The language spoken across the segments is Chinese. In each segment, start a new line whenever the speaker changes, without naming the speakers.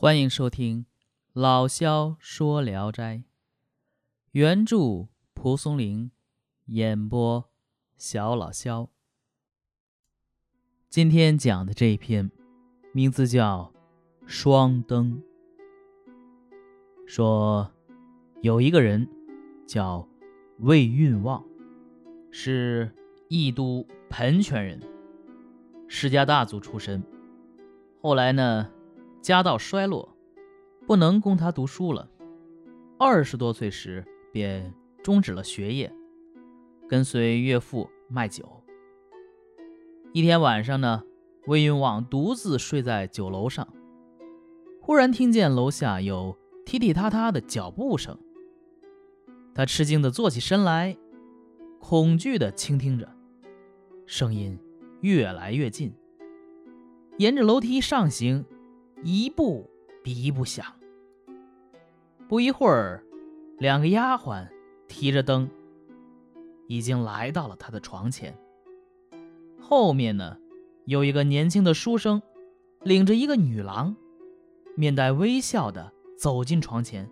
欢迎收听老萧说《聊斋》，原著蒲松龄，演播小老萧。今天讲的这一篇，名字叫《双灯》。说有一个人叫魏运旺，是益都盆泉人，世家大族出身。后来呢？家道衰落，不能供他读书了。二十多岁时便终止了学业，跟随岳父卖酒。一天晚上呢，魏云旺独自睡在酒楼上，忽然听见楼下有踢踢踏踏的脚步声。他吃惊地坐起身来，恐惧地倾听着，声音越来越近，沿着楼梯上行。一步比一步响。不一会儿，两个丫鬟提着灯，已经来到了他的床前。后面呢，有一个年轻的书生，领着一个女郎，面带微笑的走进床前。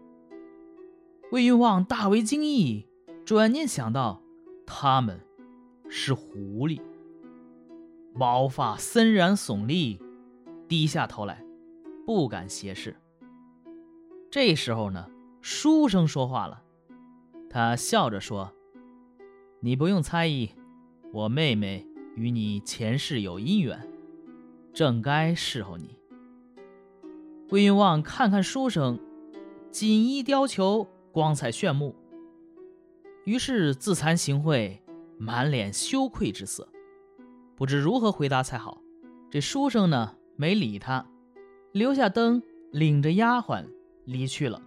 魏云旺大为惊异，转念想到，他们是狐狸，毛发森然耸立，低下头来。不敢斜视。这时候呢，书生说话了，他笑着说：“你不用猜疑，我妹妹与你前世有姻缘，正该侍候你。”魏云旺看看书生，锦衣貂裘，光彩炫目，于是自惭形秽，满脸羞愧之色，不知如何回答才好。这书生呢，没理他。留下灯，领着丫鬟离去了。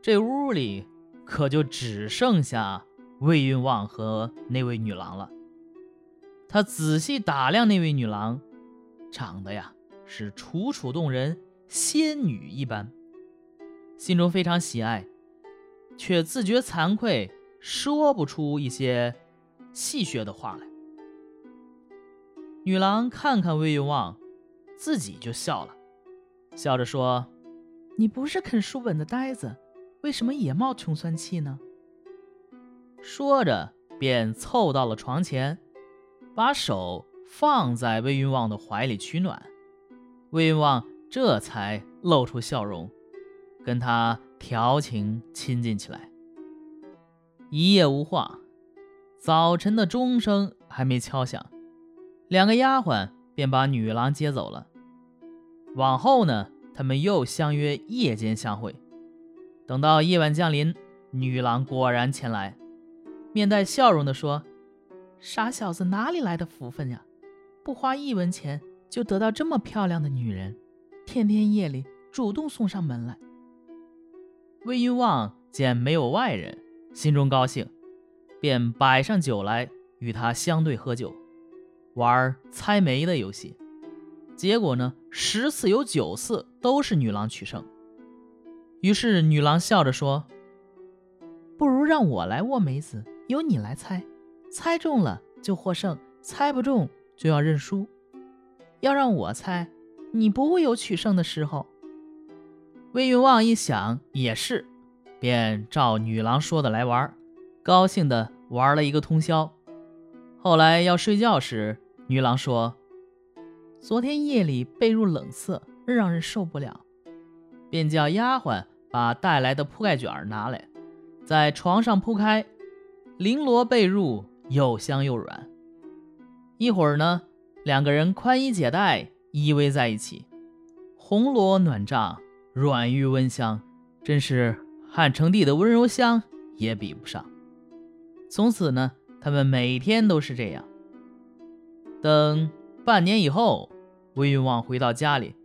这屋里可就只剩下魏云旺和那位女郎了。他仔细打量那位女郎，长得呀是楚楚动人，仙女一般，心中非常喜爱，却自觉惭愧，说不出一些戏谑的话来。女郎看看魏云旺，自己就笑了。笑着说：“
你不是啃书本的呆子，为什么也冒穷酸气呢？”
说着，便凑到了床前，把手放在魏云旺的怀里取暖。魏云旺这才露出笑容，跟他调情亲近起来。一夜无话，早晨的钟声还没敲响，两个丫鬟便把女郎接走了。往后呢，他们又相约夜间相会。等到夜晚降临，女郎果然前来，面带笑容地说：“
傻小子哪里来的福分呀？不花一文钱就得到这么漂亮的女人，天天夜里主动送上门来。”
魏云旺见没有外人，心中高兴，便摆上酒来与他相对喝酒，玩猜谜的游戏。结果呢，十次有九次都是女郎取胜。于是女郎笑着说：“
不如让我来握梅子，由你来猜，猜中了就获胜，猜不中就要认输。要让我猜，你不会有取胜的时候。”
魏云旺一想也是，便照女郎说的来玩，高兴的玩了一个通宵。后来要睡觉时，女郎说。
昨天夜里被褥冷涩，让人受不了，
便叫丫鬟把带来的铺盖卷拿来，在床上铺开，绫罗被褥又香又软。一会儿呢，两个人宽衣解带，依偎在一起，红罗暖帐，软玉温香，真是汉成帝的温柔乡也比不上。从此呢，他们每天都是这样。等。半年以后，魏云旺回到家里，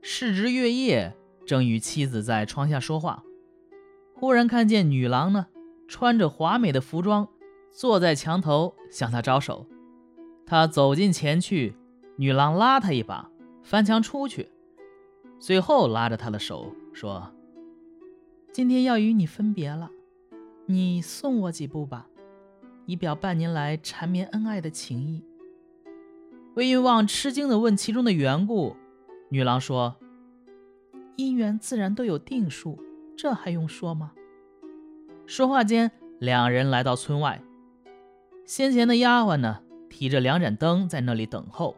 是值月夜，正与妻子在窗下说话，忽然看见女郎呢，穿着华美的服装，坐在墙头向他招手。他走近前去，女郎拉他一把，翻墙出去，随后拉着他的手说：“
今天要与你分别了，你送我几步吧，以表半年来缠绵恩爱的情谊。”
魏云旺吃惊地问其中的缘故，女郎说：“
姻缘自然都有定数，这还用说吗？
说话间，两人来到村外，先前的丫鬟呢，提着两盏灯在那里等候。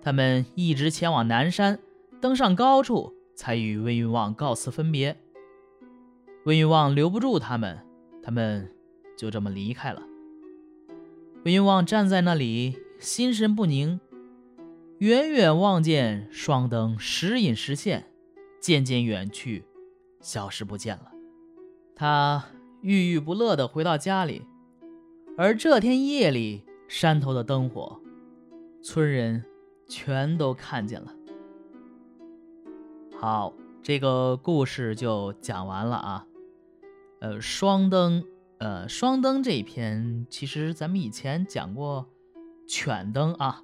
他们一直前往南山，登上高处，才与魏云望告辞分别。魏云望留不住他们，他们就这么离开了。魏云望站在那里，心神不宁，远远望见双灯时隐时现，渐渐远去，消失不见了。他郁郁不乐地回到家里，而这天夜里，山头的灯火，村人全都看见了。好，这个故事就讲完了啊。呃，双灯。呃，双灯这一篇，其实咱们以前讲过犬灯啊，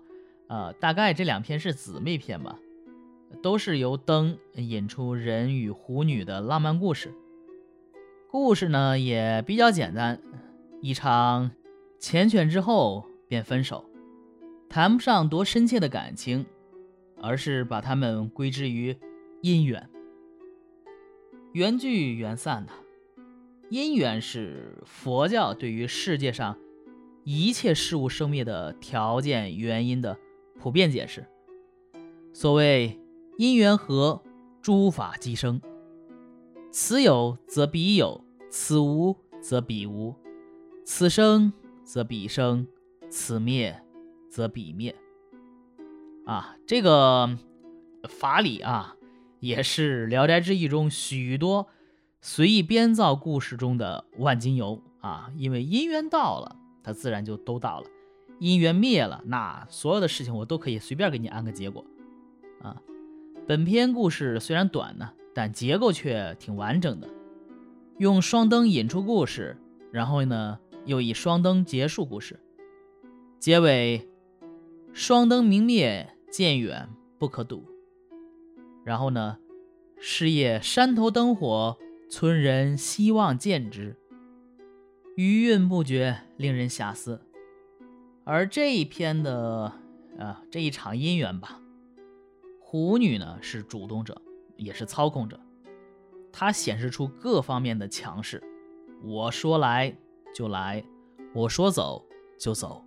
呃，大概这两篇是姊妹篇吧，都是由灯引出人与狐女的浪漫故事。故事呢也比较简单，一场缱绻之后便分手，谈不上多深切的感情，而是把他们归之于姻缘，缘聚缘散的。因缘是佛教对于世界上一切事物生灭的条件原因的普遍解释。所谓因缘和，诸法即生。此有则彼有，此无则彼无，此生则彼生，此灭则彼灭。啊，这个法理啊，也是《聊斋志异》中许多。随意编造故事中的万金油啊，因为姻缘到了，它自然就都到了；姻缘灭了，那所有的事情我都可以随便给你安个结果啊。本篇故事虽然短呢，但结构却挺完整的，用双灯引出故事，然后呢又以双灯结束故事，结尾双灯明灭，渐远不可睹。然后呢，是夜山头灯火。村人希望见之，余韵不绝，令人遐思。而这一篇的啊这一场姻缘吧，狐女呢是主动者，也是操控者，她显示出各方面的强势。我说来就来，我说走就走，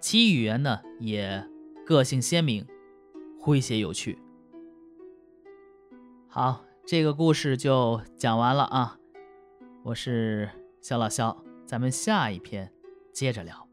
其语言呢也个性鲜明，诙谐有趣。好。这个故事就讲完了啊！我是肖老肖，咱们下一篇接着聊。